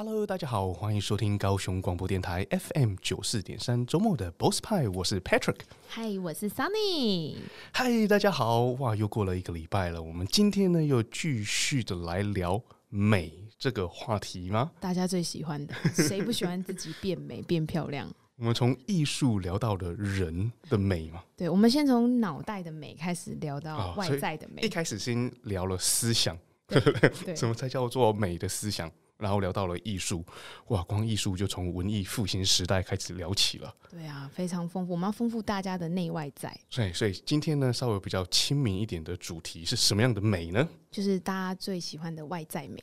Hello，大家好，欢迎收听高雄广播电台 FM 九四点三周末的 Boss 派，我是 Patrick。嗨，我是 Sunny。嗨，大家好，哇，又过了一个礼拜了，我们今天呢又继续的来聊美这个话题吗？大家最喜欢的，谁不喜欢自己变美变漂亮？我们从艺术聊到了人的美嘛？对，我们先从脑袋的美开始聊到外在的美。哦、一开始先聊了思想，什么才叫做美的思想？然后聊到了艺术，哇，光艺术就从文艺复兴时代开始聊起了。对啊，非常丰富，我们要丰富大家的内外在。所以，所以今天呢，稍微比较亲民一点的主题是什么样的美呢？就是大家最喜欢的外在美。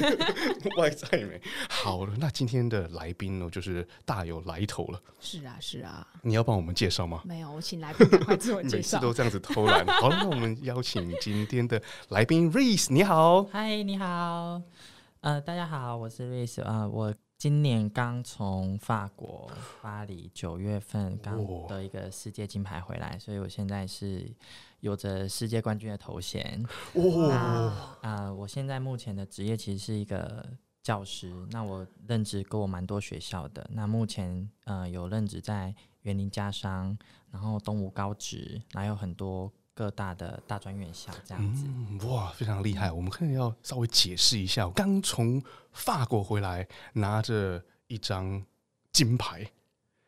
外在美，好了，那今天的来宾呢，就是大有来头了。是啊，是啊。你要帮我们介绍吗？没有，我请来宾赶快自我介绍。每次都这样子偷懒。好了，那我们邀请今天的来宾 Reese，你好。嗨，你好。呃，大家好，我是 Reese 啊、呃，我今年刚从法国巴黎九月份刚得一个世界金牌回来，所以我现在是有着世界冠军的头衔。哇，啊、呃，我现在目前的职业其实是一个教师，那我任职过蛮多学校的，那目前呃有任职在园林家商，然后东吴高职，还有很多。各大的大专院校这样子，嗯，哇，非常厉害。我们可能要稍微解释一下，我刚从法国回来，拿着一张金牌，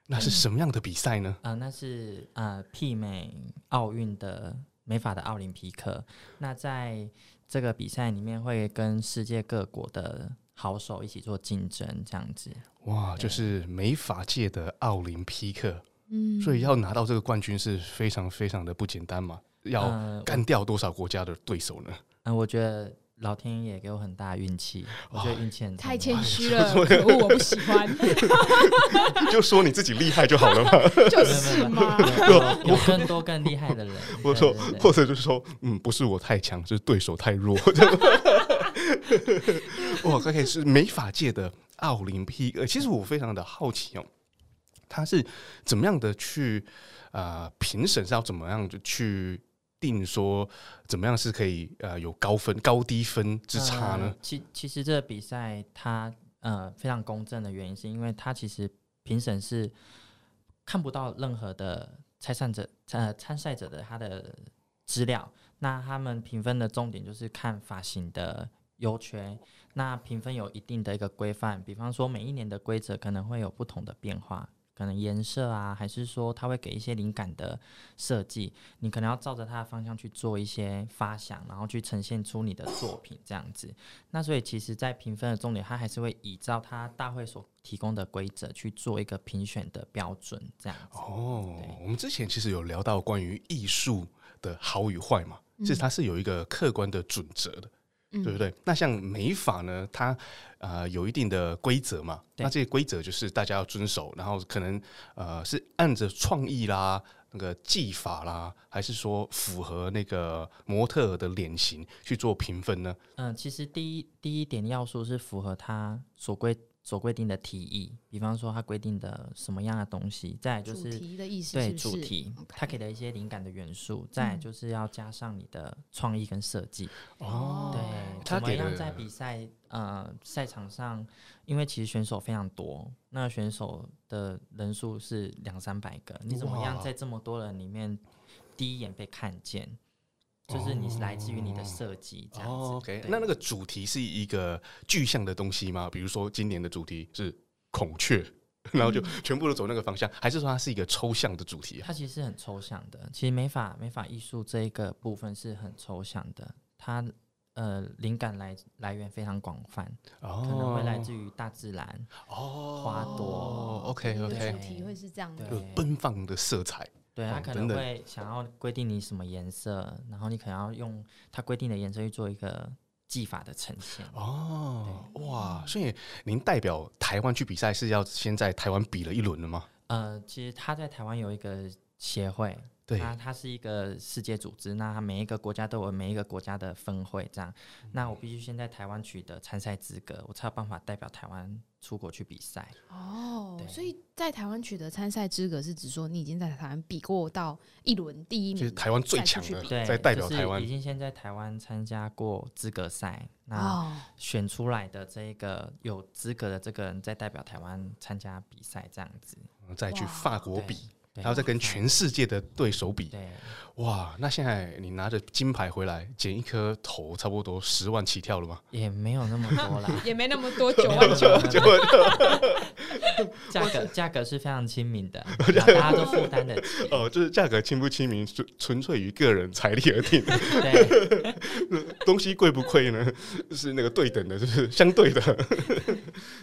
那是什么样的比赛呢？啊、嗯呃，那是呃媲美奥运的美法的奥林匹克。那在这个比赛里面，会跟世界各国的好手一起做竞争，这样子。哇，就是美法界的奥林匹克。嗯，所以要拿到这个冠军是非常非常的不简单嘛。要干掉多少国家的对手呢？嗯、呃，我觉得老天爷给我很大运气，我觉得运气很太谦虚了，可恶，我不喜欢。就说你自己厉害就好了嘛，就是嘛，有更多更厉害的人。或者说，或者就是说，嗯，不是我太强，是对手太弱。哇，可以是美法界的奥林匹克。其实我非常的好奇哦，他是怎么样的去啊？评审是要怎么样的去？定说怎么样是可以呃有高分高低分之差呢？其其实这个比赛它呃非常公正的原因，是因为它其实评审是看不到任何的参赛者呃参赛者的他的资料，那他们评分的重点就是看发型的优缺，那评分有一定的一个规范，比方说每一年的规则可能会有不同的变化。可能颜色啊，还是说他会给一些灵感的设计，你可能要照着他的方向去做一些发想，然后去呈现出你的作品这样子。那所以其实，在评分的重点，他还是会依照他大会所提供的规则去做一个评选的标准这样子。哦，我们之前其实有聊到关于艺术的好与坏嘛，其实它是有一个客观的准则的。对不对？那像美法呢，它呃有一定的规则嘛，那这些规则就是大家要遵守，然后可能呃是按着创意啦、那个技法啦，还是说符合那个模特的脸型去做评分呢？嗯、呃，其实第一第一点要素是符合它所规。所规定的提议，比方说他规定的什么样的东西，再就是主题的意思是对主题，他给的一些灵感的元素，嗯、再就是要加上你的创意跟设计。哦，对，怎么样在比赛呃赛场上，因为其实选手非常多，那选手的人数是两三百个，你怎么样在这么多人里面第一眼被看见？就是你是来自于你的设计这样子。哦，OK，那那个主题是一个具象的东西吗？比如说今年的主题是孔雀，然后就全部都走那个方向，还是说它是一个抽象的主题啊？它其实是很抽象的。其实美法美法艺术这一个部分是很抽象的，它呃灵感来来源非常广泛，哦，可能会来自于大自然哦，花朵。OK OK，主题会是这样的，奔放的色彩。对，他可能会想要规定你什么颜色，然后你可能要用他规定的颜色去做一个技法的呈现。哦，哇！所以您代表台湾去比赛是要先在台湾比了一轮的吗？呃，其实他在台湾有一个协会，对，它它是一个世界组织，那它每一个国家都有每一个国家的分会，这样，那我必须先在台湾取得参赛资格，我才有办法代表台湾出国去比赛。哦，所以在台湾取得参赛资格，是指说你已经在台湾比过到一轮第一名，就是台湾最强的，对，在代表台湾，已经先在台湾参加过资格赛，那选出来的这个有资格的这个人，再代表台湾参加比赛，这样子，再去法国比。还要再跟全世界的对手比，哇！那现在你拿着金牌回来，剪一颗头差不多十万起跳了吗？也没有那么多啦，也没那么多，九万九，九万价格价格是非常亲民的，大家都负担得起。哦，就是价格亲不亲民，纯纯粹于个人财力而定。对，东西贵不贵呢？是那个对等的，就是相对的。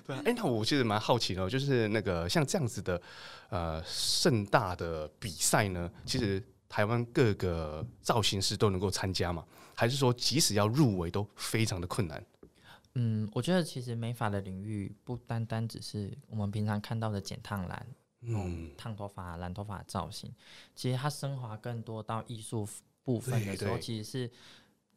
对啊，哎，那我其实蛮好奇的，就是那个像这样子的，呃，盛大的比赛呢，其实台湾各个造型师都能够参加吗？还是说即使要入围都非常的困难？嗯，我觉得其实美发的领域不单单只是我们平常看到的剪烫染，嗯，烫头发、染头发的造型，其实它升华更多到艺术部分的时候，其实是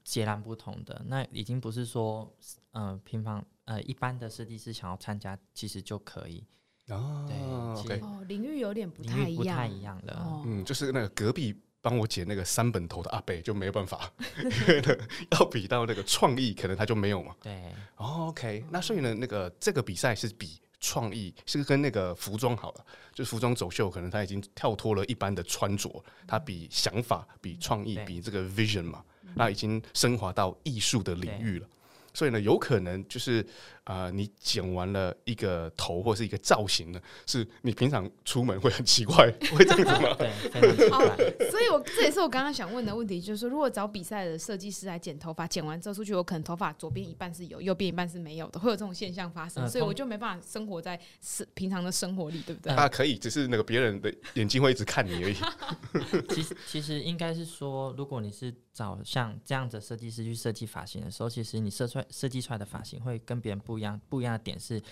截然不同的。那已经不是说，呃，平常呃一般的设计师想要参加，其实就可以。哦，对，哦，领域有点不太一样，不太一样。的。哦、嗯，就是那个隔壁帮我剪那个三本头的阿贝就没有办法，要比到那个创意，可能他就没有嘛。对、哦、，OK，那所以呢，那个这个比赛是比创意，是跟那个服装好了，就是服装走秀，可能他已经跳脱了一般的穿着，他比想法、比创意、比这个 vision 嘛，那已经升华到艺术的领域了。所以呢，有可能就是啊、呃，你剪完了一个头或是一个造型呢，是你平常出门会很奇怪，会这样子吗？对，非常奇怪。哦、所以我这也是我刚刚想问的问题，就是说，如果找比赛的设计师来剪头发，剪完之后出去，我可能头发左边一半是有，右边一半是没有的，会有这种现象发生，嗯、所以我就没办法生活在生平常的生活里，对不对？啊，可以，只是那个别人的眼睛会一直看你而已。其实，其实应该是说，如果你是找像这样的设计师去设计发型的时候，其实你设出来。设计出来的发型会跟别人不一样，不一样的点是，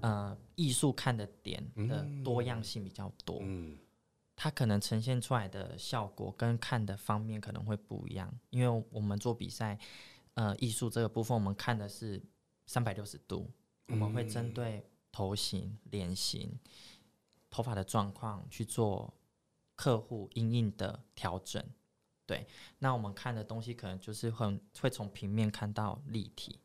呃，艺术看的点的多样性比较多，嗯，它可能呈现出来的效果跟看的方面可能会不一样，因为我们做比赛，呃，艺术这个部分我们看的是三百六十度，我们会针对头型、脸型、头发的状况去做客户因应的调整。对，那我们看的东西可能就是很会从平面看到立体，嗯，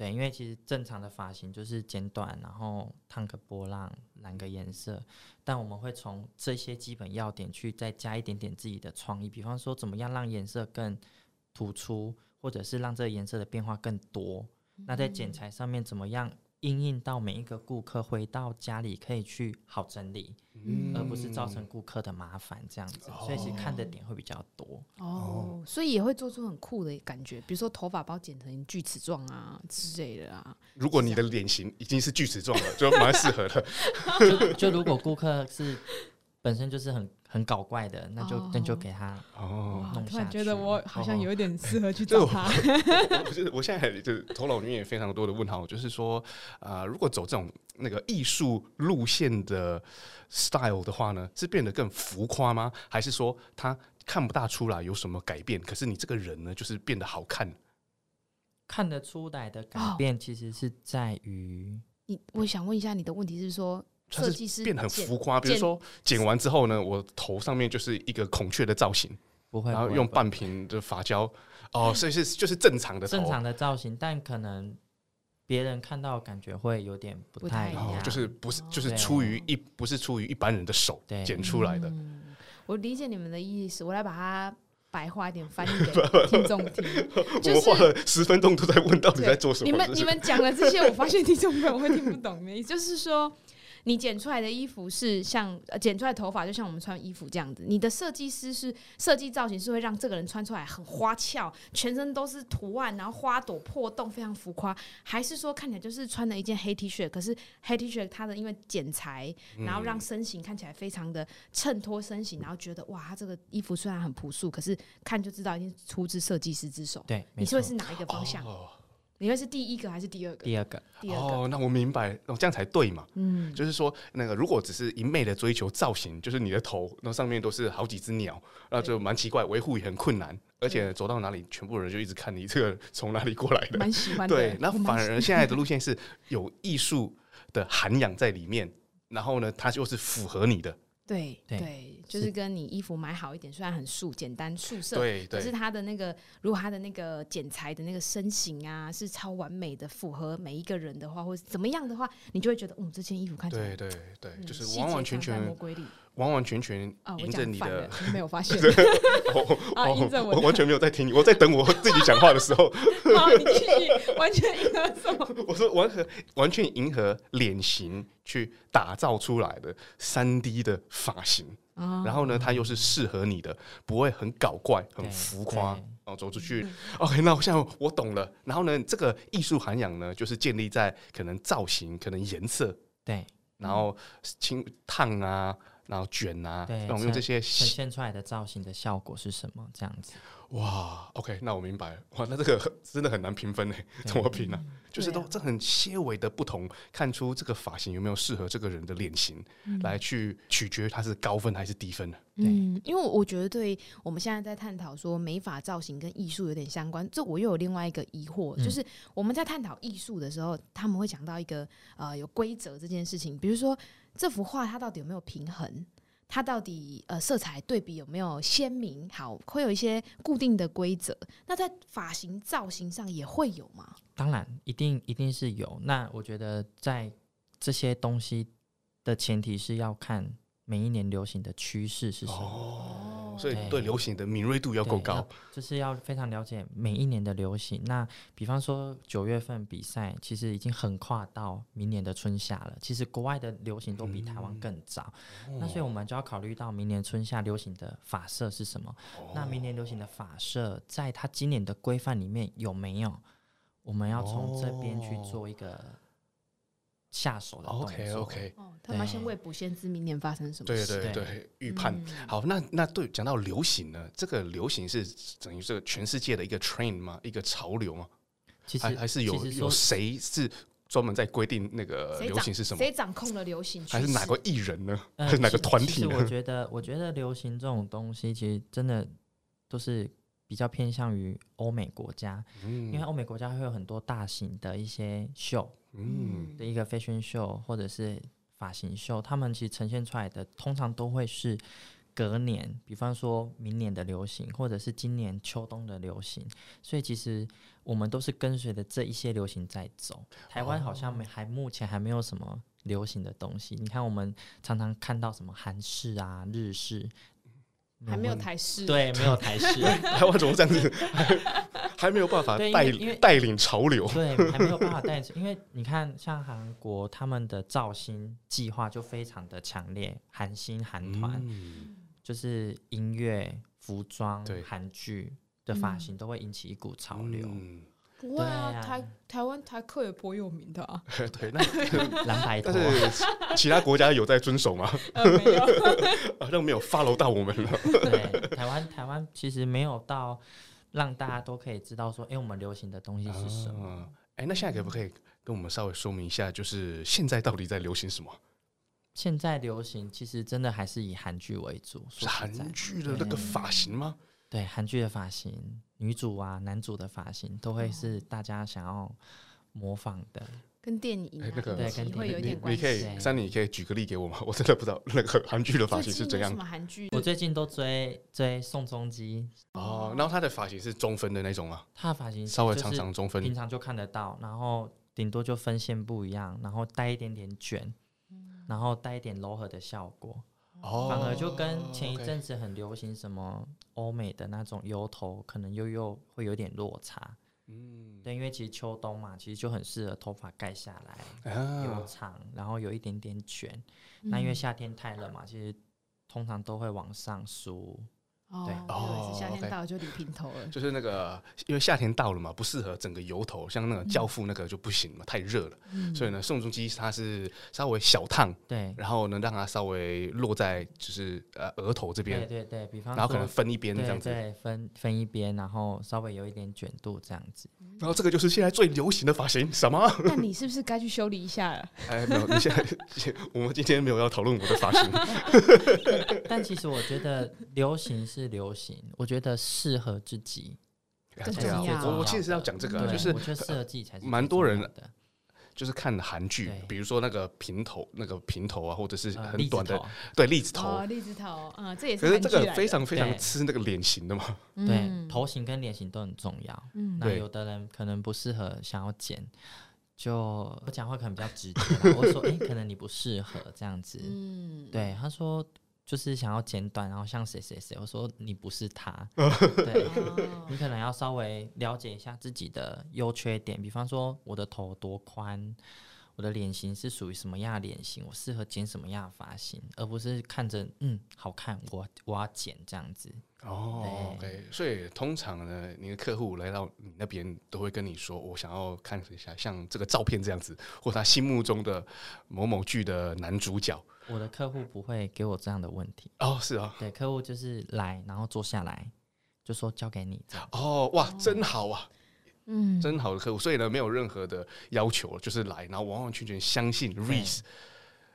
对，因为其实正常的发型就是剪短，然后烫个波浪，染个颜色，但我们会从这些基本要点去再加一点点自己的创意，比方说怎么样让颜色更突出，或者是让这个颜色的变化更多，那在剪裁上面怎么样？因应到每一个顾客回到家里可以去好整理，嗯、而不是造成顾客的麻烦这样子，哦、所以其实看的点会比较多。哦，所以也会做出很酷的感觉，比如说头发包剪成锯齿状啊之类的啊。如果你的脸型已经是锯齿状了，就蛮适合的。就，就如果顾客是本身就是很。很搞怪的，那就那就给他哦。突然觉得我好像有点适合去找他。不是，我现在就是头脑里面也非常多的问号，就是说啊、呃，如果走这种那个艺术路线的 style 的话呢，是变得更浮夸吗？还是说他看不大出来有什么改变？可是你这个人呢，就是变得好看。看得出来的改变，其实是在于、哦、你。我想问一下，你的问题是说？设计师变得很浮夸，比如说剪完之后呢，我头上面就是一个孔雀的造型，不会，然后用半瓶的发胶，哦，所以是就是正常的正常的造型，但可能别人看到感觉会有点不太一样，就是不是就是出于一不是出于一般人的手剪出来的。我理解你们的意思，我来把它白话一点翻译给 听众听。我花了十分钟都在问到底在做什么。你们你们讲了这些，我发现听众朋友会听不懂，也就是说。你剪出来的衣服是像剪出来的头发，就像我们穿衣服这样子。你的设计师是设计造型，是会让这个人穿出来很花俏，全身都是图案，然后花朵破洞，非常浮夸。还是说看起来就是穿了一件黑 T 恤，可是黑 T 恤它的因为剪裁，然后让身形看起来非常的衬托身形，然后觉得哇，他这个衣服虽然很朴素，可是看就知道已经出自设计师之手。对，你说的是哪一个方向？哦你会是第一个还是第二个？第二个，第二个。哦，那我明白，哦，这样才对嘛。嗯，就是说，那个如果只是一昧的追求造型，就是你的头那上面都是好几只鸟，那就蛮奇怪，维护也很困难，而且走到哪里，全部人就一直看你这个从哪里过来的。蛮喜欢的。对，那反而现在的路线是 有艺术的涵养在里面，然后呢，它就是符合你的。对对，就是跟你衣服买好一点，虽然很素简单素色，对，可是它的那个，如果它的那个剪裁的那个身形啊是超完美的，符合每一个人的话，或者怎么样的话，你就会觉得，嗯，这件衣服看起来，对对对，就是完完全全。完完全全迎着你的，没有发现，啊，迎着我，我完全没有在听你，我在等我自己讲话的时候。好，你继续，完全迎合什么？我说完全完全迎合脸型去打造出来的三 D 的发型，然后呢，它又是适合你的，不会很搞怪、很浮夸，然后走出去。OK，那我现在我懂了。然后呢，这个艺术涵养呢，就是建立在可能造型、可能颜色，对，然后轻烫啊。然后卷啊，对，我们用这些呈现出来的造型的效果是什么？这样子，哇，OK，那我明白了。哇，那这个真的很难评分呢，怎么评呢？嗯、就是都这很些微的不同，看出这个发型有没有适合这个人的脸型，嗯、来去取决它是高分还是低分呢？嗯，因为我觉得，对我们现在在探讨说美发造型跟艺术有点相关，这我又有另外一个疑惑，嗯、就是我们在探讨艺术的时候，他们会讲到一个呃有规则这件事情，比如说。这幅画它到底有没有平衡？它到底呃色彩对比有没有鲜明？好，会有一些固定的规则。那在发型造型上也会有吗？当然，一定一定是有。那我觉得在这些东西的前提是要看每一年流行的趋势是什么。哦所以对流行的敏锐度要够高，就是要非常了解每一年的流行。那比方说九月份比赛，其实已经横跨到明年的春夏了。其实国外的流行都比台湾更早，嗯、那所以我们就要考虑到明年春夏流行的发色是什么。哦、那明年流行的发色，在它今年的规范里面有没有？我们要从这边去做一个。下手的 OK OK，哦，他们先未卜先知明年发生什么？对对对，预判。嗯、好，那那对，讲到流行呢，这个流行是等于这个全世界的一个 train 吗？一个潮流吗？其实还还是有有谁是专门在规定那个流行是什么？谁掌控了流行？还是哪个艺人呢？还是哪个团体呢？我觉得，我觉得流行这种东西，其实真的都是比较偏向于欧美国家，嗯、因为欧美国家会有很多大型的一些秀。嗯，的一个 fashion show 或者是发型秀，他们其实呈现出来的通常都会是隔年，比方说明年的流行，或者是今年秋冬的流行。所以其实我们都是跟随着这一些流行在走。台湾好像没还目前还没有什么流行的东西。你看，我们常常看到什么韩式啊、日式。还没有台式，对，没有台式，台湾怎么这样子？还，还没有办法带带领潮流，对，还没有办法带，因为你看，像韩国他们的造星计划就非常的强烈，韩星、韩团，嗯、就是音乐、服装、韩剧的发型都会引起一股潮流。嗯不会啊，啊台台湾台客也颇有名的啊。对，那 蓝白拖，但是其他国家有在遵守吗？呃、没有，好像没有 follow 到我们了。对，台湾台湾其实没有到让大家都可以知道说，哎、欸，我们流行的东西是什么？哎、那现在可不可以跟我们稍微说明一下，就是现在到底在流行什么？现在流行其实真的还是以韩剧为主，是韩剧的那个发型吗？对，韩剧的发型。女主啊，男主的发型都会是大家想要模仿的，跟电影那个对，跟会有点关系。你可以，三妮，你可以举个例给我吗？我真的不知道那个韩剧的发型是怎样。什么韩剧？我最近都追追宋仲基哦，然后他的发型是中分的那种吗？他的发型稍微长长中分，平常就看得到，然后顶多就分线不一样，然后带一点点卷，然后带一点柔和的效果。哦，反而就跟前一阵子很流行什么欧美的那种油头，可能又又会有点落差。嗯，对，因为其实秋冬嘛，其实就很适合头发盖下来，留长，然后有一点点卷。那因为夏天太冷嘛，其实通常都会往上梳。对哦，夏天到了就理平头了，就是那个因为夏天到了嘛，不适合整个油头，像那个教父那个就不行嘛，太热了。所以呢，宋仲基他是稍微小烫，对，然后呢让它稍微落在就是呃额头这边，对对对，比方然后可能分一边这样子，对，分分一边，然后稍微有一点卷度这样子。然后这个就是现在最流行的发型，什么？那你是不是该去修理一下了？哎，没有，你现在 我们今天没有要讨论我的发型，但其实我觉得流行是。是流行，我觉得适合自己。对啊，我我其实是要讲这个，就是我觉得适合自己才是蛮多人的。就是看韩剧，比如说那个平头，那个平头啊，或者是很短的，对，栗子头，栗子头，嗯，这也是。可是这个非常非常吃那个脸型的嘛。对，头型跟脸型都很重要。嗯，那有的人可能不适合，想要剪，就我讲话可能比较直接，我说，哎，可能你不适合这样子。嗯，对，他说。就是想要剪短，然后像谁谁谁，我说你不是他，对，你可能要稍微了解一下自己的优缺点，比方说我的头多宽，我的脸型是属于什么样的脸型，我适合剪什么样的发型，而不是看着嗯好看，我我要剪这样子。哦，OK，所以通常呢，你的客户来到你那边都会跟你说，我想要看一下像这个照片这样子，或他心目中的某某剧的男主角。我的客户不会给我这样的问题哦，是啊，对，客户就是来，然后坐下来，就说交给你这样。哦，哇，真好啊，嗯，真好的客户，所以呢，没有任何的要求，就是来，然后完完全全相信 Reese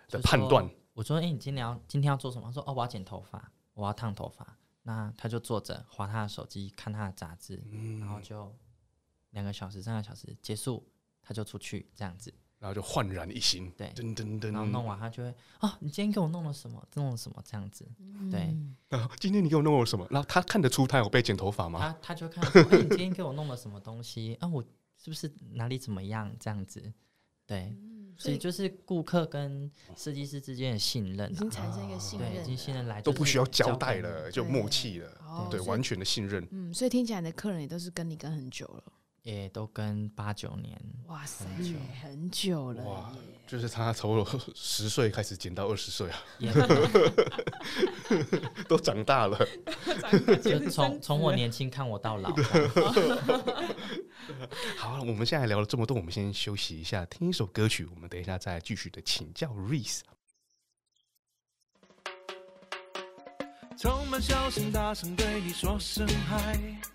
的判断。我说，哎、欸，你今天要今天要做什么？他说，哦，我要剪头发，我要烫头发。那他就坐着划他的手机，看他的杂志，嗯、然后就两个小时、三个小时结束，他就出去这样子。然后就焕然一新，对，噔噔噔，然后弄完他就会啊，你今天给我弄了什么？弄了什么？这样子，对。然后今天你给我弄了什么？然后他看得出他有被剪头发吗？他他就看你今天给我弄了什么东西？啊，我是不是哪里怎么样？这样子，对。所以就是顾客跟设计师之间的信任已经产生一个信任，已经信任来都不需要交代了，就默契了，对，完全的信任。嗯，所以听起来的客人也都是跟你跟很久了。也都跟八九年，哇塞，很久了。哇，就是他从十岁开始剪到二十岁啊，都长大了。就从从我年轻看我到老。好，我们现在聊了这么多，我们先休息一下，听一首歌曲。我们等一下再继续的请教 Reese。充满笑声，大声对你说声嗨。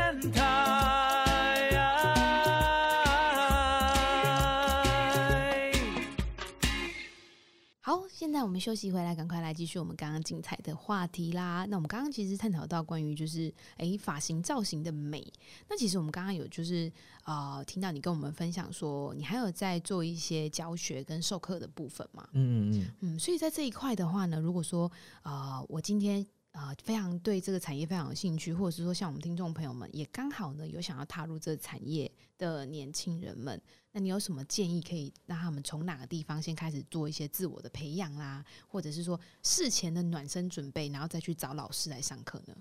现在我们休息回来，赶快来继续我们刚刚精彩的话题啦。那我们刚刚其实探讨到关于就是诶发型造型的美。那其实我们刚刚有就是呃听到你跟我们分享说，你还有在做一些教学跟授课的部分嘛？嗯嗯嗯嗯。所以在这一块的话呢，如果说呃我今天呃非常对这个产业非常有兴趣，或者是说像我们听众朋友们也刚好呢有想要踏入这个产业的年轻人们。那你有什么建议可以让他们从哪个地方先开始做一些自我的培养啦，或者是说事前的暖身准备，然后再去找老师来上课呢？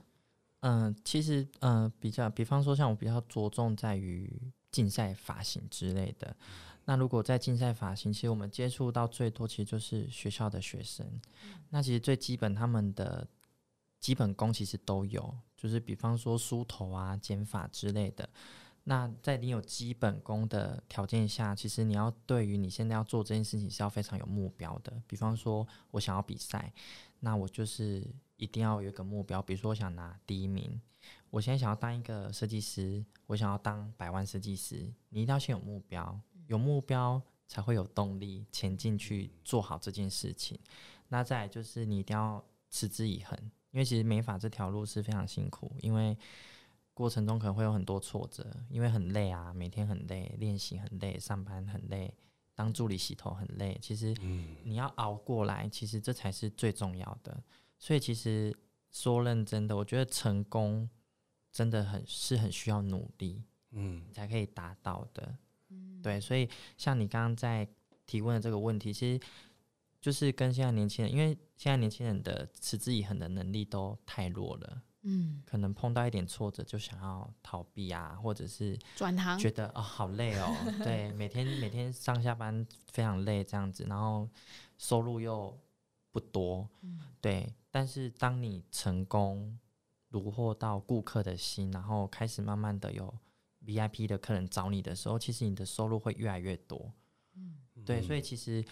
嗯、呃，其实嗯、呃，比较，比方说像我比较着重在于竞赛发型之类的。那如果在竞赛发型，其实我们接触到最多其实就是学校的学生。那其实最基本他们的基本功其实都有，就是比方说梳头啊、剪发之类的。那在你有基本功的条件下，其实你要对于你现在要做这件事情是要非常有目标的。比方说，我想要比赛，那我就是一定要有一个目标。比如说，我想拿第一名，我现在想要当一个设计师，我想要当百万设计师。你一定要先有目标，有目标才会有动力前进去做好这件事情。那再就是你一定要持之以恒，因为其实美发这条路是非常辛苦，因为。过程中可能会有很多挫折，因为很累啊，每天很累，练习很累，上班很累，当助理洗头很累。其实，你要熬过来，其实这才是最重要的。所以，其实说认真的，我觉得成功真的很是很需要努力，嗯，才可以达到的。嗯，对。所以，像你刚刚在提问的这个问题，其实就是跟现在年轻人，因为现在年轻人的持之以恒的能力都太弱了。嗯，可能碰到一点挫折就想要逃避啊，或者是转行，觉得哦好累哦，对，每天每天上下班非常累这样子，然后收入又不多，嗯、对。但是当你成功虏获到顾客的心，然后开始慢慢的有 VIP 的客人找你的时候，其实你的收入会越来越多。嗯，对，所以其实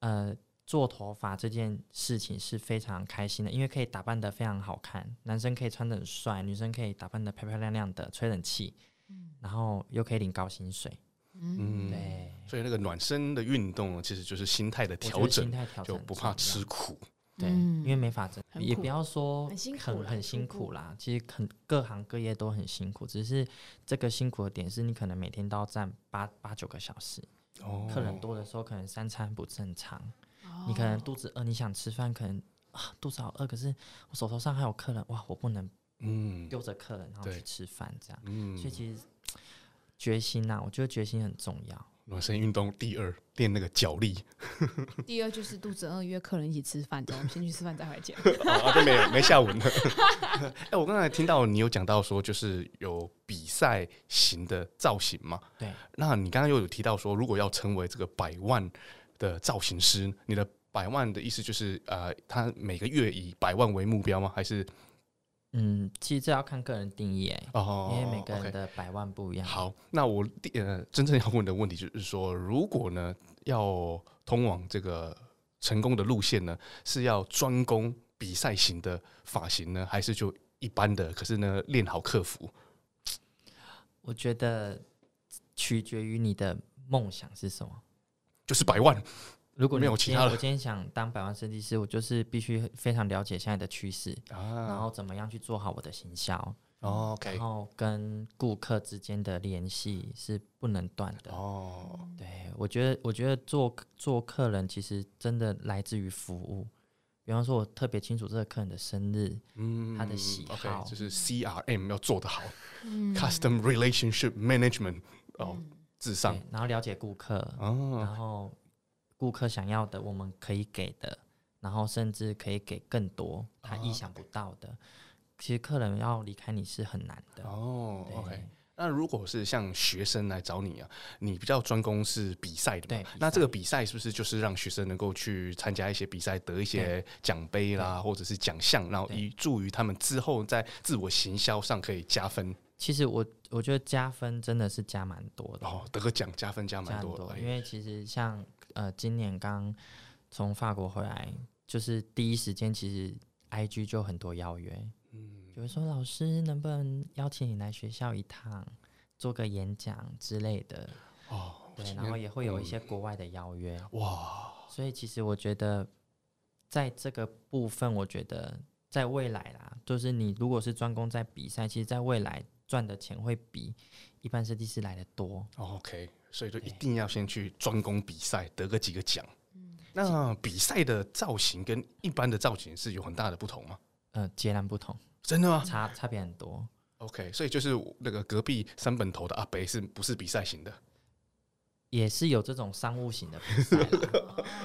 呃做头发这件事情是非常开心的，因为可以打扮得非常好看，男生可以穿得很帅，女生可以打扮得漂漂亮亮的，吹冷气，嗯，然后又可以领高薪水。嗯，对，所以那个暖身的运动其实就是心态的调整，心态调整就不怕吃苦。对，因为没法整也不要说很辛苦，很很辛苦啦。其实很各行各业都很辛苦，只是这个辛苦的点是你可能每天都要站八八九个小时，哦，客人多的时候可能三餐不正常，哦，你可能肚子饿，你想吃饭，可能啊肚子好饿，可是我手头上还有客人，哇，我不能嗯丢着客人然后去吃饭这样，嗯，所以其实决心呐，我觉得决心很重要。暖身运动第二，练那个脚力。第二就是肚子饿，约客人一起吃饭，等我们先去吃饭再回来见。啊，就没没下文了。哎，我刚才听到你有讲到说，就是有比赛型的造型嘛？对。那你刚刚又有提到说，如果要成为这个百万的造型师，你的百万的意思就是呃，他每个月以百万为目标吗？还是？嗯，其实这要看个人定义哎，哦，因为每个人的百万不一样。好，那我呃真正要问的问题就是说，如果呢要通往这个成功的路线呢，是要专攻比赛型的发型呢，还是就一般的？可是呢，练好客服，我觉得取决于你的梦想是什么，就是百万。如果没有其他的，我今天想当百万设计师，我就是必须非常了解现在的趋势，啊，然后怎么样去做好我的行销，哦然后跟顾客之间的联系是不能断的。哦，对，我觉得，我觉得做做客人其实真的来自于服务。比方说，我特别清楚这个客人的生日，嗯，他的喜好，okay，就是 CRM 要做得好，嗯，Custom Relationship Management 哦，至上，然后了解顾客，哦，然后。顾客想要的，我们可以给的，然后甚至可以给更多他意想不到的。Oh. 其实客人要离开你是很难的哦。Oh, OK，那如果是像学生来找你啊，你比较专攻是比赛的嘛？对。那这个比赛是不是就是让学生能够去参加一些比赛，得一些奖杯啦，或者是奖项，然后以助于他们之后在自我行销上可以加分？其实我我觉得加分真的是加蛮多的。哦，得个奖加分加蛮多的，因为其实像。呃，今年刚从法国回来，就是第一时间，其实 IG 就很多邀约，嗯，就会说老师能不能邀请你来学校一趟，做个演讲之类的，哦，对，然后也会有一些国外的邀约，哇，所以其实我觉得在这个部分，我觉得在未来啦，就是你如果是专攻在比赛，其实在未来赚的钱会比一般设计师来的多，哦，OK。所以就一定要先去专攻比赛，得个几个奖。嗯，那比赛的造型跟一般的造型是有很大的不同吗？呃，截然不同。真的吗？差差别很多。OK，所以就是那个隔壁三本头的阿北是不是比赛型的？也是有这种商务型的比赛。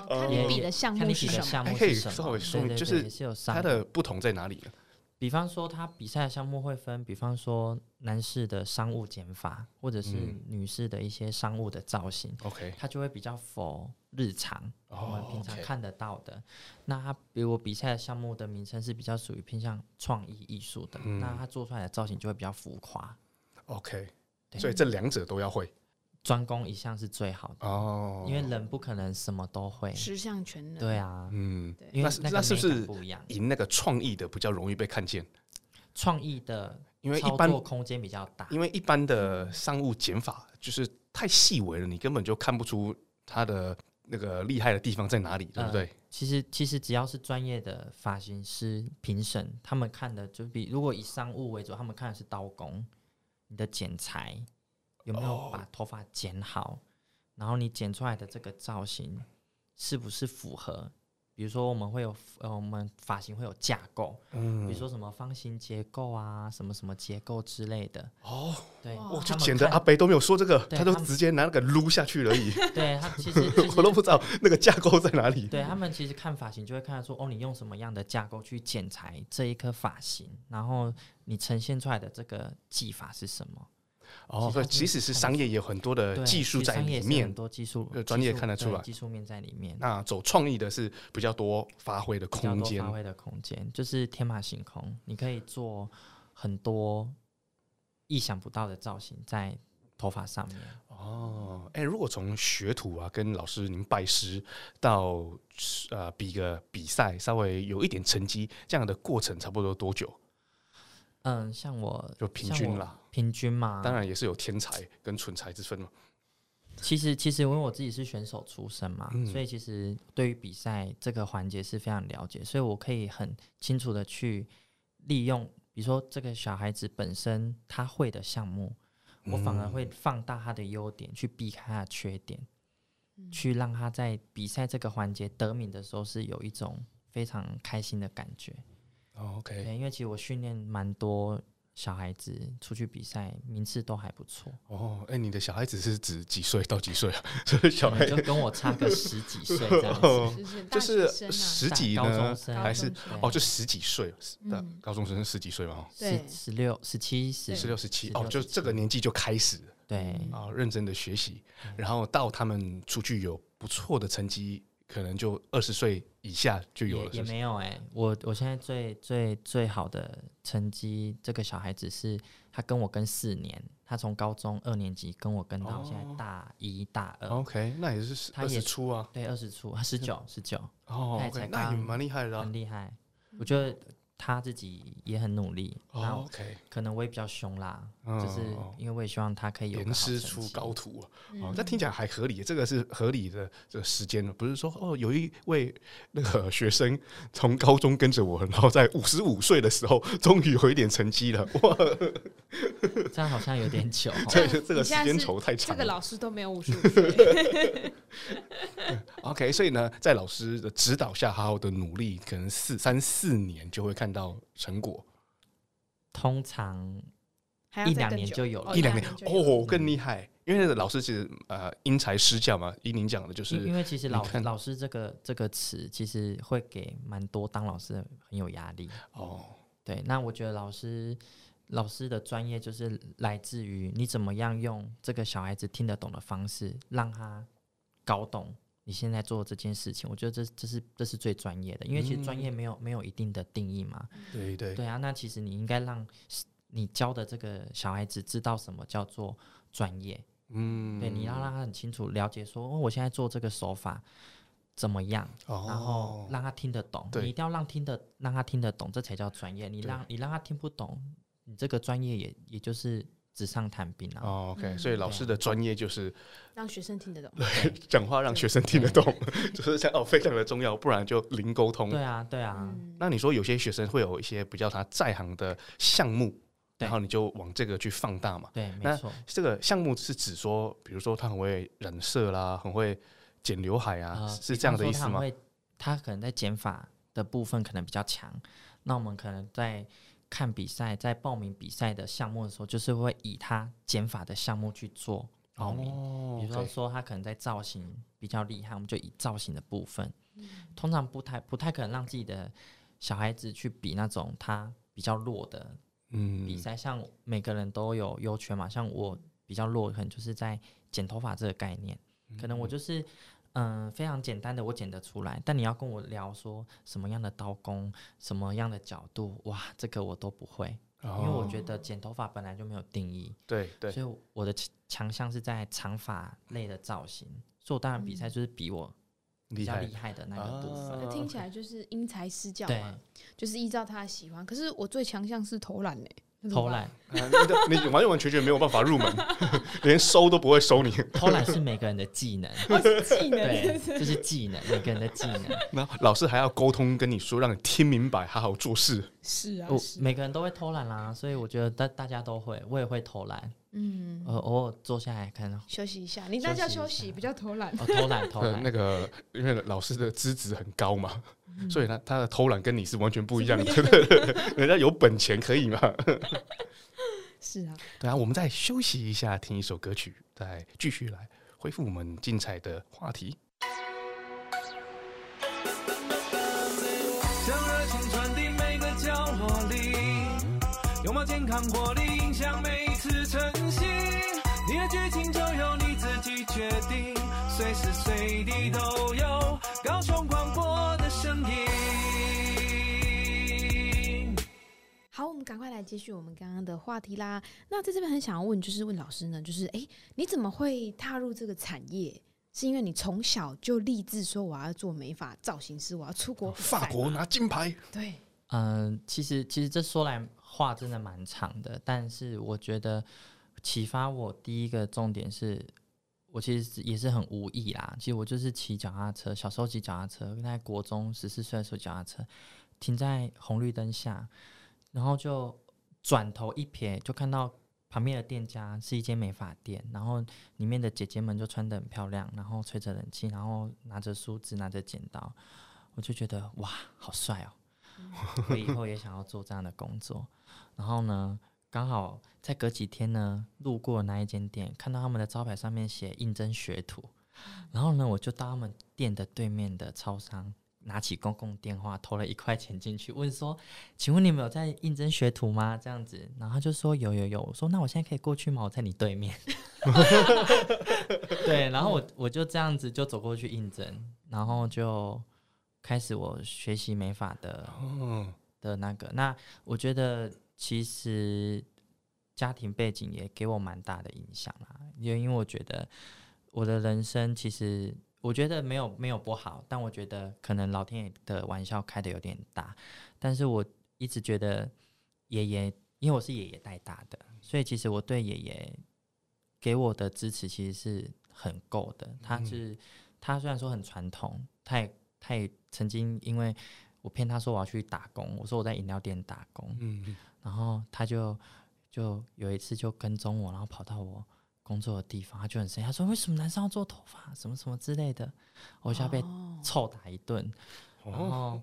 看你比的项目是什么？可以稍微说明，就是它的不同在哪里呢？比方说，他比赛的项目会分，比方说男士的商务减法，或者是女士的一些商务的造型。OK，他就会比较 for 日常，我们平常看得到的。那他比如我比赛的项目的名称是比较属于偏向创意艺术的，那他做出来的造型就会比较浮夸。OK，所以这两者都要会。专攻一项是最好的哦，因为人不可能什么都会，十项全能。对啊，嗯，因为那是不是不一样？赢那个创意的比较容易被看见。创意的，因为一般空间比较大，因为一般的商务剪法就是太细微了，你根本就看不出它的那个厉害的地方在哪里，对不对？呃、其实其实只要是专业的发型师评审，他们看的就比如果以商务为主，他们看的是刀工，你的剪裁。有没有把头发剪好？然后你剪出来的这个造型是不是符合比如说我们会有呃，我们发型会有架构，嗯，比如说什么方形结构啊，什么什么结构之类的。哦，对，我就剪的阿北都没有说这个，他都直接拿那个撸下去而已。对他 其实我都不知道那个架构在哪里。对他们其实看发型就会看得出，哦，你用什么样的架构去剪裁这一颗发型，然后你呈现出来的这个技法是什么。哦，所以即使是商业，也有很多的技术在里面，很多技术，专业看得出来，技术面在里面。那走创意的是比较多发挥的空间，发挥的空间就是天马行空，你可以做很多意想不到的造型在头发上面。哦，哎、欸，如果从学徒啊，跟老师您拜师到呃比个比赛，稍微有一点成绩，这样的过程差不多多久？嗯，像我就平均啦，平均嘛，当然也是有天才跟蠢才之分嘛。其实，其实因为我自己是选手出身嘛，嗯、所以其实对于比赛这个环节是非常了解，所以我可以很清楚的去利用，比如说这个小孩子本身他会的项目，嗯、我反而会放大他的优点，去避开他的缺点，嗯、去让他在比赛这个环节得名的时候是有一种非常开心的感觉。Oh, OK，对，因为其实我训练蛮多小孩子出去比赛，名次都还不错。哦，哎，你的小孩子是指几岁到几岁啊？所以小孩就跟我差个十几岁这样子，哦、就是十几呢，高中生还是哦，就十几岁的高中生是十几岁嘛？十十六、十七、十十六、十七哦，就这个年纪就开始对啊，认真的学习，然后到他们出去有不错的成绩。可能就二十岁以下就有了是是？也，也没有哎、欸，我我现在最最最好的成绩，这个小孩子是他跟我跟四年，他从高中二年级跟我跟到现在大一大二。哦、OK，那也是他也出啊，对，二十出，十九十九哦，okay, 那你蛮厉害的、啊，很厉害，我觉得。他自己也很努力，然后可能我也比较凶啦，就是因为我也希望他可以有严师出高徒哦，那听起来还合理，这个是合理的这个时间，不是说哦，有一位那个学生从高中跟着我，然后在五十五岁的时候终于有一点成绩了，哇，这样好像有点久，这 这个时间轴太长，这个老师都没有五十五岁。OK，所以呢，在老师的指导下，好好的努力，可能四三四年就会看到成果。通常一两年就有了，一两年哦，更厉害。因为老师其实呃因材施教嘛，依您讲的就是，因为其实老老师这个这个词其实会给蛮多当老师的很有压力哦。对，那我觉得老师老师的专业就是来自于你怎么样用这个小孩子听得懂的方式让他。搞懂你现在做这件事情，我觉得这这是这是最专业的，因为其实专业没有没有一定的定义嘛。对对对啊，那其实你应该让你教的这个小孩子知道什么叫做专业。嗯，对，你要让他很清楚了解说，哦，我现在做这个手法怎么样，哦，然后让他听得懂。你一定要让听得让他听得懂，这才叫专业。你让你让他听不懂，你这个专业也也就是。纸上谈兵啊！哦，OK，所以老师的专业就是让学生听得懂，对，讲话让学生听得懂，就是这样哦，非常的重要，不然就零沟通。对啊，对啊。那你说有些学生会有一些比较他在行的项目，然后你就往这个去放大嘛？对，没错。这个项目是指说，比如说他很会染色啦，很会剪刘海啊，是这样的意思吗？他可能在剪发的部分可能比较强，那我们可能在。看比赛，在报名比赛的项目的时候，就是会以他减法的项目去做报名。Oh, okay. 比如说，他可能在造型比较厉害，我们就以造型的部分。嗯、通常不太不太可能让自己的小孩子去比那种他比较弱的比赛。嗯、像每个人都有优缺嘛，像我比较弱，可能就是在剪头发这个概念，可能我就是。嗯，非常简单的，我剪得出来。但你要跟我聊说什么样的刀工，什么样的角度，哇，这个我都不会，哦、因为我觉得剪头发本来就没有定义。对对。所以我的强项是在长发类的造型，所以我当然比赛就是比我比较厉害的那个部分。嗯、听起来就是因材施教嘛，对就是依照他的喜欢。可是我最强项是投篮嘞。偷懒，你你完完全全没有办法入门，连收都不会收你。偷懒是每个人的技能，技能对，这是技能，每个人的技能。那老师还要沟通跟你说，让你听明白，好好做事。是啊，我每个人都会偷懒啦，所以我觉得大大家都会，我也会偷懒。嗯，呃，偶尔坐下来看休息一下，你那叫休息，不叫偷懒。偷懒，偷懒。那个因为老师的资质很高嘛。所以呢，他的偷懒跟你是完全不一样的，人家有本钱可以吗？是啊，对啊，我们再休息一下，听一首歌曲，再继续来恢复我们精彩的话题。将热情传递每个角落里，拥抱健康活力，影响每一次晨曦。你的剧情就由你自己决定，随时随地都好，我们赶快来继续我们刚刚的话题啦。那在这边很想要问，就是问老师呢，就是哎，你怎么会踏入这个产业？是因为你从小就立志说我要做美发造型师，我要出国法国拿金牌？对，嗯、呃，其实其实这说来话真的蛮长的，但是我觉得。启发我第一个重点是，我其实也是很无意啦。其实我就是骑脚踏车，小时候骑脚踏车，在国中十四岁的时候，脚踏车停在红绿灯下，然后就转头一瞥，就看到旁边的店家是一间美发店，然后里面的姐姐们就穿得很漂亮，然后吹着冷气，然后拿着梳子，拿着剪刀，我就觉得哇，好帅哦！我以后也想要做这样的工作。然后呢，刚好在隔几天呢，路过那一间店，看到他们的招牌上面写应征学徒，然后呢，我就到他们店的对面的超商，拿起公共电话投了一块钱进去，问说：“请问你们有在应征学徒吗？”这样子，然后他就说：“有有有。”我说：“那我现在可以过去吗？我在你对面。”对，然后我我就这样子就走过去应征，然后就开始我学习美法的的那个。那我觉得。其实家庭背景也给我蛮大的影响啦，因为因为我觉得我的人生其实我觉得没有没有不好，但我觉得可能老天爷的玩笑开的有点大，但是我一直觉得爷爷，因为我是爷爷带大的，所以其实我对爷爷给我的支持其实是很够的。他是他虽然说很传统，他也他也曾经因为我骗他说我要去打工，我说我在饮料店打工，嗯。然后他就就有一次就跟踪我，然后跑到我工作的地方，他就很生气，他说：“为什么男生要做头发？什么什么之类的。”我就要被臭打一顿，哦、然后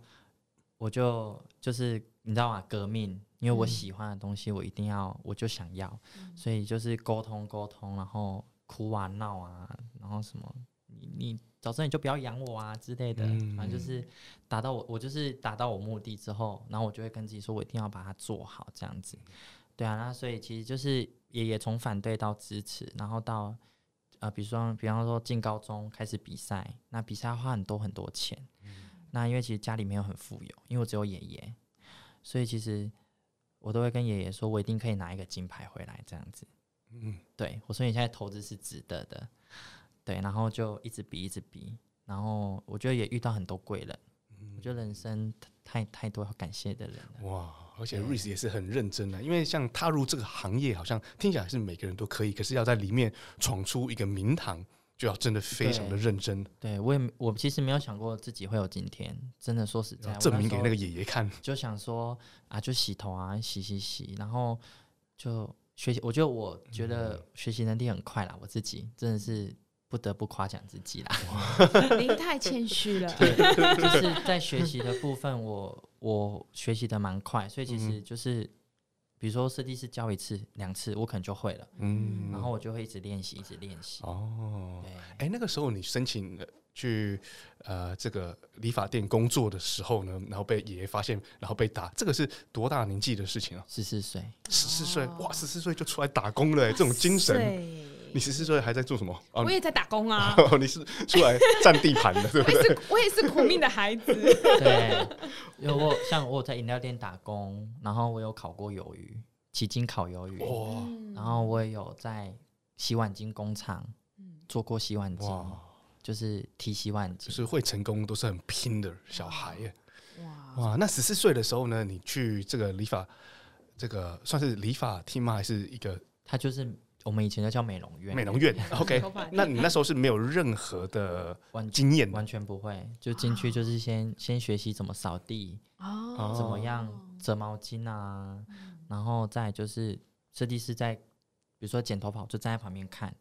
我就就是你知道吗？革命，因为我喜欢的东西，我一定要，我就想要，嗯、所以就是沟通沟通，然后哭啊闹啊，然后什么你你。早知道你就不要养我啊之类的，反正就是达到我，我就是达到我目的之后，然后我就会跟自己说，我一定要把它做好，这样子。对啊，那所以其实就是爷爷从反对到支持，然后到呃，比如说，比方说进高中开始比赛，那比赛要花很多很多钱。那因为其实家里没有很富有，因为我只有爷爷，所以其实我都会跟爷爷说，我一定可以拿一个金牌回来，这样子。嗯，对，我说你现在投资是值得的。对，然后就一直比，一直比，然后我觉得也遇到很多贵人，嗯、我觉得人生太太多要感谢的人了。哇，而且瑞斯也是很认真的，因为像踏入这个行业，好像听起来是每个人都可以，可是要在里面闯出一个名堂，就要真的非常的认真。对，对我也我其实没有想过自己会有今天，真的说实在，证明给那个爷爷看，就想说啊，就洗头啊，洗洗洗，然后就学习。我觉得我觉得学习能力很快啦，我自己真的是。不得不夸奖自己啦，您太谦虚了。对，就是在学习的部分我，我我学习的蛮快，所以其实就是，嗯、比如说设计师教一次、两次，我可能就会了。嗯，然后我就会一直练习，一直练习。哦，对，哎、欸，那个时候你申请去呃这个理发店工作的时候呢，然后被爷爷发现，然后被打，这个是多大年纪的事情啊？十四岁，十四岁，哇，十四岁就出来打工了，这种精神。你十四岁还在做什么？我也在打工啊！你是出来占地盘的，对不对？我也是，我也是苦命的孩子。对，因为我像我在饮料店打工，然后我有烤过鱿鱼，迄今烤鱿鱼。哇！然后我也有在洗碗精工厂做过洗碗巾，就是提洗碗巾，就是会成功都是很拼的小孩耶。哇哇！那十四岁的时候呢，你去这个理发。这个算是理发厅吗？还是一个？他就是我们以前就叫美容院。美容院，OK。那你那时候是没有任何的经验，完全不会，就进去就是先、哦、先学习怎么扫地，哦，怎么样折毛巾啊，然后再就是设计师在，比如说剪头发，就站在旁边看，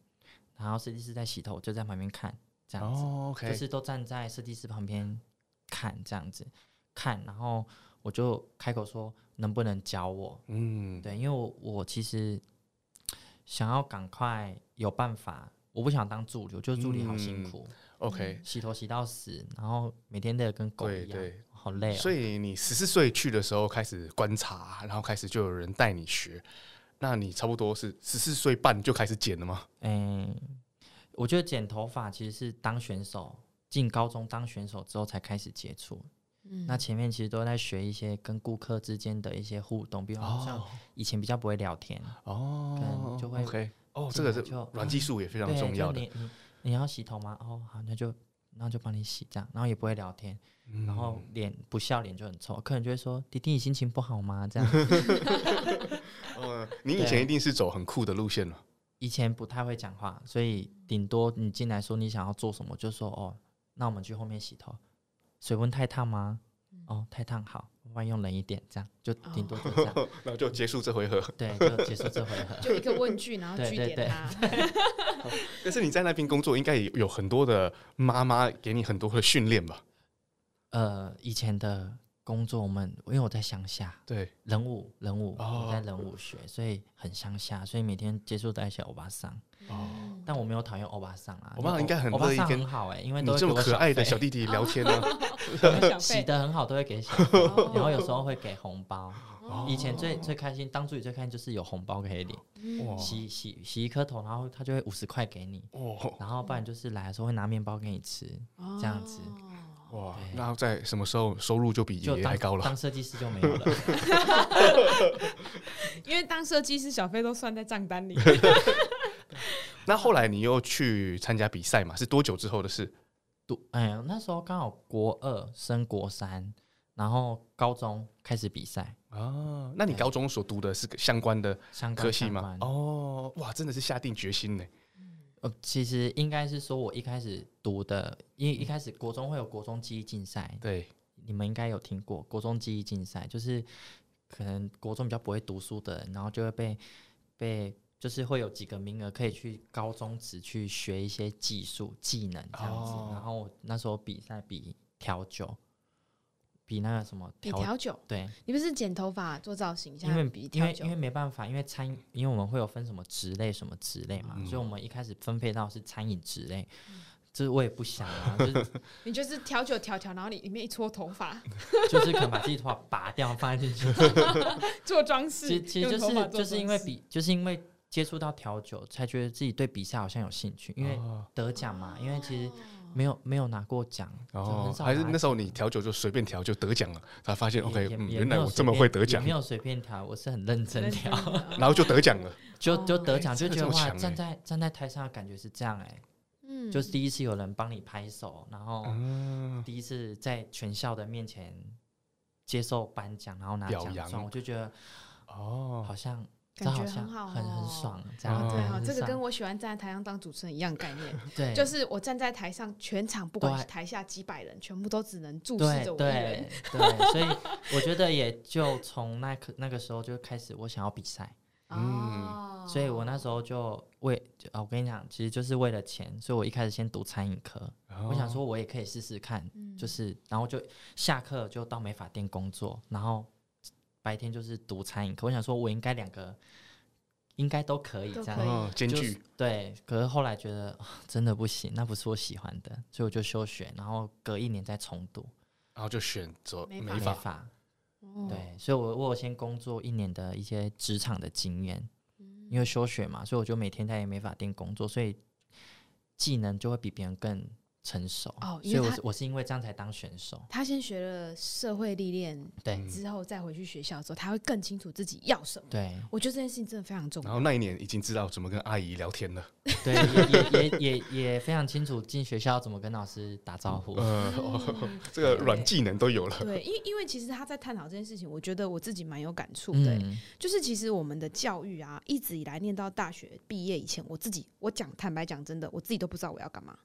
然后设计师在洗头，就在旁边看，这样子、哦 okay、就是都站在设计师旁边看这样子看，然后我就开口说。能不能教我？嗯，对，因为我我其实想要赶快有办法，我不想当助理，我觉得助理好辛苦。嗯、OK，洗头洗到死，然后每天都跟狗一样，对对好累、喔。所以你十四岁去的时候开始观察，然后开始就有人带你学。那你差不多是十四岁半就开始剪了吗？嗯，我觉得剪头发其实是当选手进高中当选手之后才开始接触。嗯、那前面其实都在学一些跟顾客之间的一些互动，比如好像以前比较不会聊天哦，可能就会 OK 哦，这个是软技术也非常重要的。你你，你要洗头吗？哦，好，那就然后就帮你洗这样，然后也不会聊天，嗯、然后脸不笑脸就很臭，客人就会说：“弟弟，你心情不好吗？”这样。嗯，你以前一定是走很酷的路线了。以前不太会讲话，所以顶多你进来说你想要做什么，就说：“哦，那我们去后面洗头。”水温太烫吗？哦，太烫，好，我帮用冷一点，这样就顶多就这样，然后就结束这回合。对，就结束这回合。就一个问句，然后句点他。但是你在那边工作，应该也有很多的妈妈给你很多的训练吧？呃，以前的。工作我们因为我在乡下，对，人物人武，我在人物学，所以很乡下，所以每天接触到一些欧巴桑。哦，但我没有讨厌欧巴桑啊，欧巴桑应该很乐意跟很好哎，因为你这么可爱的小弟弟聊天 呢，洗的很好，都会给小，然后有时候会给红包。以前最最开心，当助理最开心就是有红包可以领，洗洗洗一颗头，然后他就会五十块给你，然后不然就是来的时候会拿面包给你吃，这样子。哇，那在什么时候收入就比爷爷还高了？当设计师就没有了，因为当设计师小费都算在账单里。那后来你又去参加比赛嘛？是多久之后的事？读哎呀，那时候刚好国二升国三，然后高中开始比赛啊。那你高中所读的是相关的科系吗？哦，哇，真的是下定决心呢。呃，其实应该是说，我一开始读的，因为一开始国中会有国中记忆竞赛，对，你们应该有听过国中记忆竞赛，就是可能国中比较不会读书的人，然后就会被被，就是会有几个名额可以去高中只去学一些技术技能这样子，哦、然后那时候比赛比调酒。比那个什么比调酒，对，你不是剪头发做造型，因为比因为因为没办法，因为餐因为我们会有分什么职类什么职类嘛，所以我们一开始分配到是餐饮职类，这我也不想啊，就是 你就是调酒调调，然后你里面一撮头发，就是可能把自己头发拔掉放进去。做装饰。其实其实就是就是因为比就是因为接触到调酒，才觉得自己对比赛好像有兴趣，因为得奖嘛，因为其实。没有没有拿过奖，哦，还是那时候你调酒就随便调就得奖了，才发现 OK，原来我这么会得奖。没有随便调，我是很认真调，然后就得奖了，就就得奖，就觉得哇，站在站在台上的感觉是这样哎，嗯，就是第一次有人帮你拍手，然后第一次在全校的面前接受颁奖，然后拿奖状，我就觉得哦，好像。感觉很好，很很爽，这样对哈。这个跟我喜欢站在台上当主持人一样概念，对，就是我站在台上，全场不管是台下几百人，全部都只能注视着我一人。对，所以我觉得也就从那刻那个时候就开始，我想要比赛。嗯，所以我那时候就为啊，我跟你讲，其实就是为了钱，所以我一开始先读餐饮科，我想说我也可以试试看，就是然后就下课就到美发店工作，然后。白天就是读餐饮，可我想说，我应该两个应该都可以这样兼具。对，可是后来觉得真的不行，那不是我喜欢的，所以我就休学，然后隔一年再重读，然后就选择美发。美发。对，所以我我有先工作一年的一些职场的经验，因为休学嘛，所以我就每天在美发店工作，所以技能就会比别人更成熟哦，所以我是我是因为这样才当选手。他先学了社会历练，对，之后再回去学校的时候，他会更清楚自己要什么。对，我觉得这件事情真的非常重要。然后那一年已经知道怎么跟阿姨聊天了。对，也也也 也也非常清楚进学校怎么跟老师打招呼。嗯，哦、这个软技能都有了。对，因因为其实他在探讨这件事情，我觉得我自己蛮有感触的。就是其实我们的教育啊，一直以来念到大学毕业以前，我自己我讲坦白讲真的，我自己都不知道我要干嘛。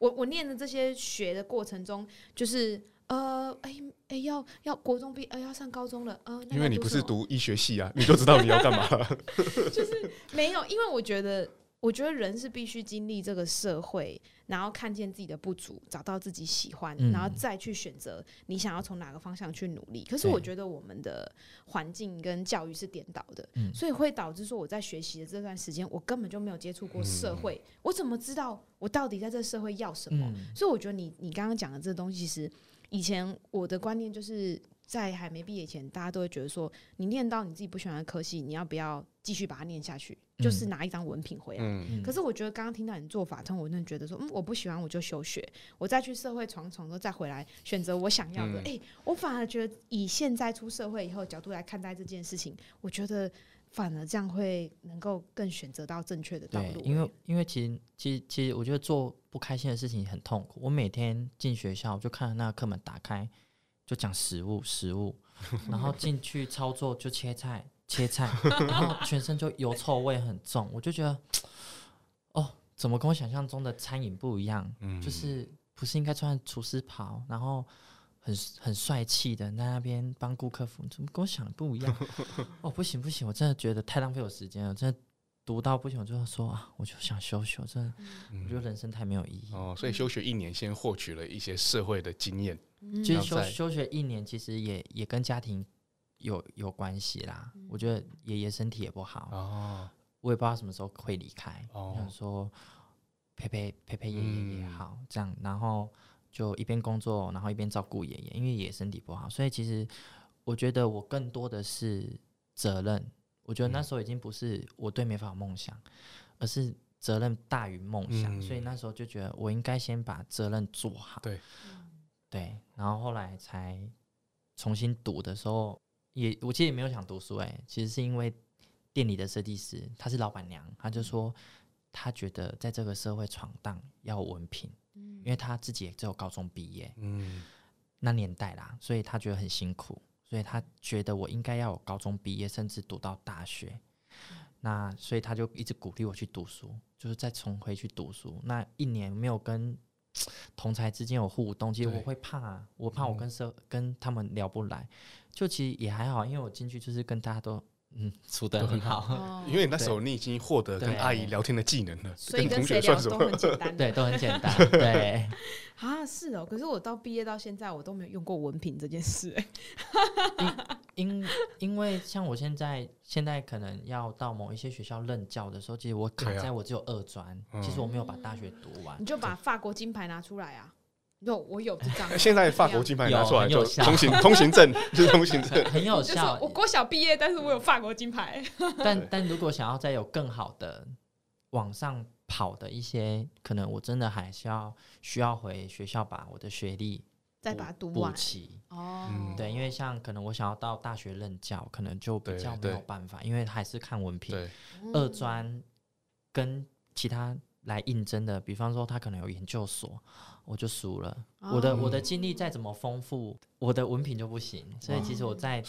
我我念的这些学的过程中，就是呃，哎、欸、哎、欸，要要国中毕，哎、欸，要上高中了，呃，因为你不是读医学系啊，你就知道你要干嘛了。就是没有，因为我觉得，我觉得人是必须经历这个社会。然后看见自己的不足，找到自己喜欢，嗯、然后再去选择你想要从哪个方向去努力。可是我觉得我们的环境跟教育是颠倒的，所以会导致说我在学习的这段时间，我根本就没有接触过社会，嗯，我怎么知道我到底在这个社会要什么？嗯、所以我觉得你你刚刚讲的这个东西，其实以前我的观念就是。在还没毕业前，大家都会觉得说，你念到你自己不喜欢的科系，你要不要继续把它念下去？嗯、就是拿一张文凭回来。嗯、可是我觉得刚刚听到你的做法通，我真的觉得说，嗯，我不喜欢我就休学，我再去社会闯闯，之后再回来选择我想要的。哎、嗯欸，我反而觉得以现在出社会以后角度来看待这件事情，我觉得反而这样会能够更选择到正确的道路。因为因为其实其实其实我觉得做不开心的事情很痛苦。我每天进学校就看着那个课门打开。就讲食物，食物，然后进去操作就切菜，切菜，然后全身就油臭味很重，我就觉得，哦，怎么跟我想象中的餐饮不一样？嗯，就是不是应该穿厨师袍，然后很很帅气的在那边帮顾客服务，怎么跟我想的不一样？哦，不行不行，我真的觉得太浪费我时间了，真的读到不行，我就说啊，我就想休学，真的，我觉得人生太没有意义。哦，所以休学一年，先获取了一些社会的经验。其实休休学一年，其实也也跟家庭有有关系啦。我觉得爷爷身体也不好，哦，我也不知道什么时候会离开。哦，想说陪陪陪陪爷爷也好，这样，然后就一边工作，然后一边照顾爷爷，因为爷爷身体不好，所以其实我觉得我更多的是责任。我觉得那时候已经不是我对美发有梦想，而是责任大于梦想，所以那时候就觉得我应该先把责任做好。对。对，然后后来才重新读的时候，也我其实也没有想读书哎，其实是因为店里的设计师，她是老板娘，她就说她觉得在这个社会闯荡要文凭，嗯，因为她自己也只有高中毕业，嗯，那年代啦，所以她觉得很辛苦，所以她觉得我应该要有高中毕业，甚至读到大学，那所以她就一直鼓励我去读书，就是再重回去读书，那一年没有跟。同才之间有互动，其实我会怕，我怕我跟社、嗯、跟他们聊不来，就其实也还好，因为我进去就是跟大家都嗯处的很好，哦，因为那时候你已经获得跟阿姨聊天的技能了，所以跟同学聊都很简单，对，都很简单，对。啊，是哦，可是我到毕业到现在，我都没有用过文凭这件事，欸，因因为像我现在现在可能要到某一些学校任教的时候，其实我卡在我只有二专，啊，其实我没有把大学读完。你就把法国金牌拿出来啊！有，我有这张。现在法国金牌拿出来就通行通行证，就 是通行证，很有效。我国小毕业，但是我有法国金牌。但但如果想要再有更好的往上跑的一些，可能我真的还是要需要回学校把我的学历。再把它读完哦、嗯，对，因为像可能我想要到大学任教，可能就比较没有办法，因为还是看文凭。二专跟其他来应征的，比方说他可能有研究所，我就输了。哦、我的我的经历再怎么丰富，我的文凭就不行。所以其实我在。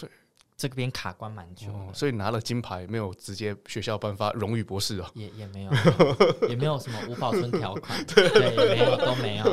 这边卡关蛮久、哦，所以拿了金牌没有直接学校颁发荣誉博士哦，也也没有，也没有什么无保存条款，对，也没有都没有，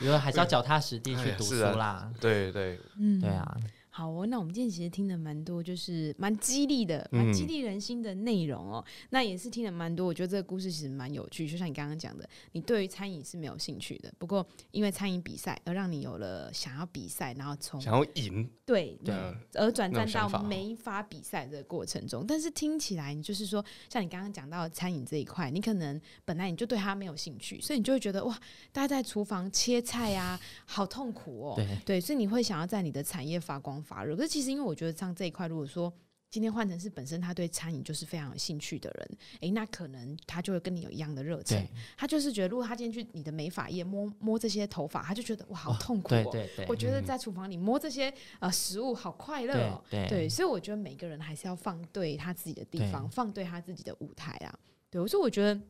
因为还是要脚踏实地去读书啦，啊、对对，嗯，对啊。好哦，那我们今天其实听了蛮多，就是蛮激励的、蛮激励人心的内容哦、嗯。那也是听了蛮多，我觉得这个故事其实蛮有趣。就像你刚刚讲的，你对于餐饮是没有兴趣的，不过因为餐饮比赛而让你有了想要比赛，然后从想要赢，对对，而转战到没法比赛的过程中。但是听起来，你就是说，像你刚刚讲到餐饮这一块，你可能本来你就对它没有兴趣，所以你就会觉得哇，大家在厨房切菜啊，好痛苦哦。对对，所以你会想要在你的产业发光发热，可是其实因为我觉得像这一块，如果说今天换成是本身他对餐饮就是非常有兴趣的人，哎，那可能他就会跟你有一样的热情。他就是觉得，如果他今天去你的美发业摸摸这些头发，他就觉得哇，好痛苦哦。对对对，我觉得在厨房里摸这些呃食物好快乐哦。对，对，所以我觉得每个人还是要放对他自己的地方，放对他自己的舞台啊。对，所以我觉得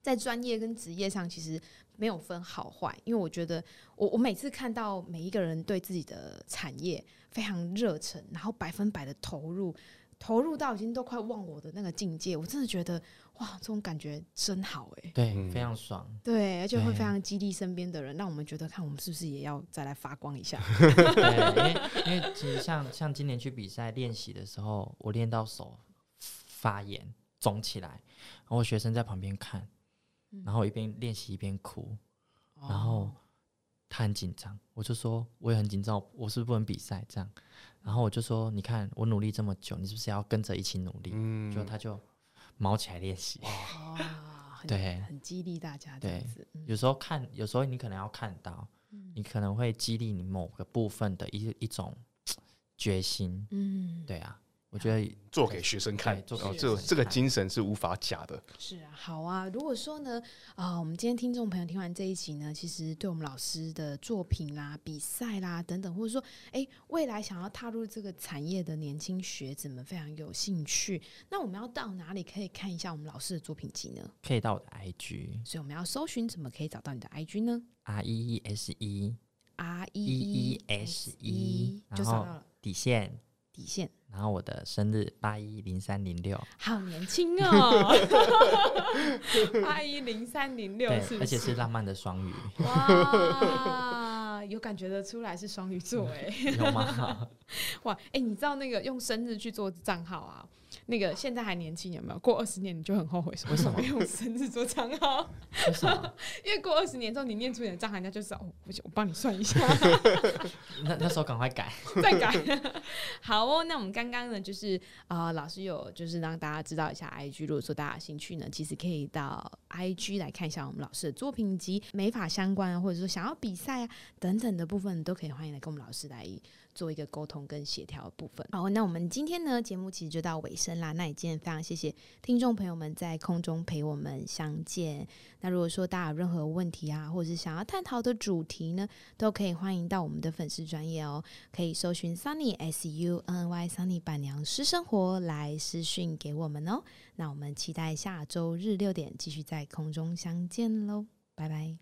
在专业跟职业上其实没有分好坏，因为我觉得我我每次看到每一个人对自己的产业非常热忱，然后百分百的投入。投入到已经都快忘我的那个境界，我真的觉得哇，这种感觉真好哎、欸，对，非常爽，对，而且会非常激励身边的人，让我们觉得看我们是不是也要再来发光一下。对，因为因为其实像像今年去比赛练习的时候，我练到手发炎肿起来，然后我学生在旁边看，然后一边练习一边哭，然后他很紧张，我就说我也很紧张，我是不是不能比赛这样？然后我就说：“你看我努力这么久，你是不是要跟着一起努力？”嗯，就他就卯起来练习。哇，对，很激励大家。对，有时候看，有时候你可能要看到，你可能会激励你某个部分的一一种决心。嗯，对啊。我觉得做给学生看，做给这这个精神是无法假的。是啊，好啊。如果说呢，啊、呃，我们今天听众朋友听完这一集呢，其实对我们老师的作品啦、比赛啦等等，或者说，哎，未来想要踏入这个产业的年轻学子们非常有兴趣，那我们要到哪里可以看一下我们老师的作品集呢？可以到我的 IG，所以我们要搜寻怎么可以找到你的 IG 呢？R E E S E，R E E S E，就找到了底线。底线，然后我的生日八一零三零六，好年轻哦，八一零三零六，是，而且是浪漫的双鱼，哇，有感觉得出来是双鱼座哎，有吗？哇，哎、欸，你知道那个用生日去做账号啊？那个现在还年轻有没有？过二十年你就很后悔，为什么没有生日做账号？为什么？因为过二十年之后你念出你的账号，人家就知道哦，不行，我帮你算一下。那那时候赶快改，再改。好哦，那我们刚刚呢，就是啊、呃，老师有就是让大家知道一下 IG，如果说大家有兴趣呢，其实可以到 IG 来看一下我们老师的作品集，美法相关啊，或者说想要比赛啊等等的部分，都可以欢迎来跟我们老师来。做一个沟通跟协调的部分。好，那我们今天呢，节目其实就到尾声啦。那也今天非常谢谢听众朋友们在空中陪我们相见。那如果说大家有任何问题啊，或者是想要探讨的主题呢，都可以欢迎到我们的粉丝专业哦，可以搜寻 Sunny S U N N Y Sunny 板娘私生活来私讯给我们哦。那我们期待下周日六点继续在空中相见喽，拜拜。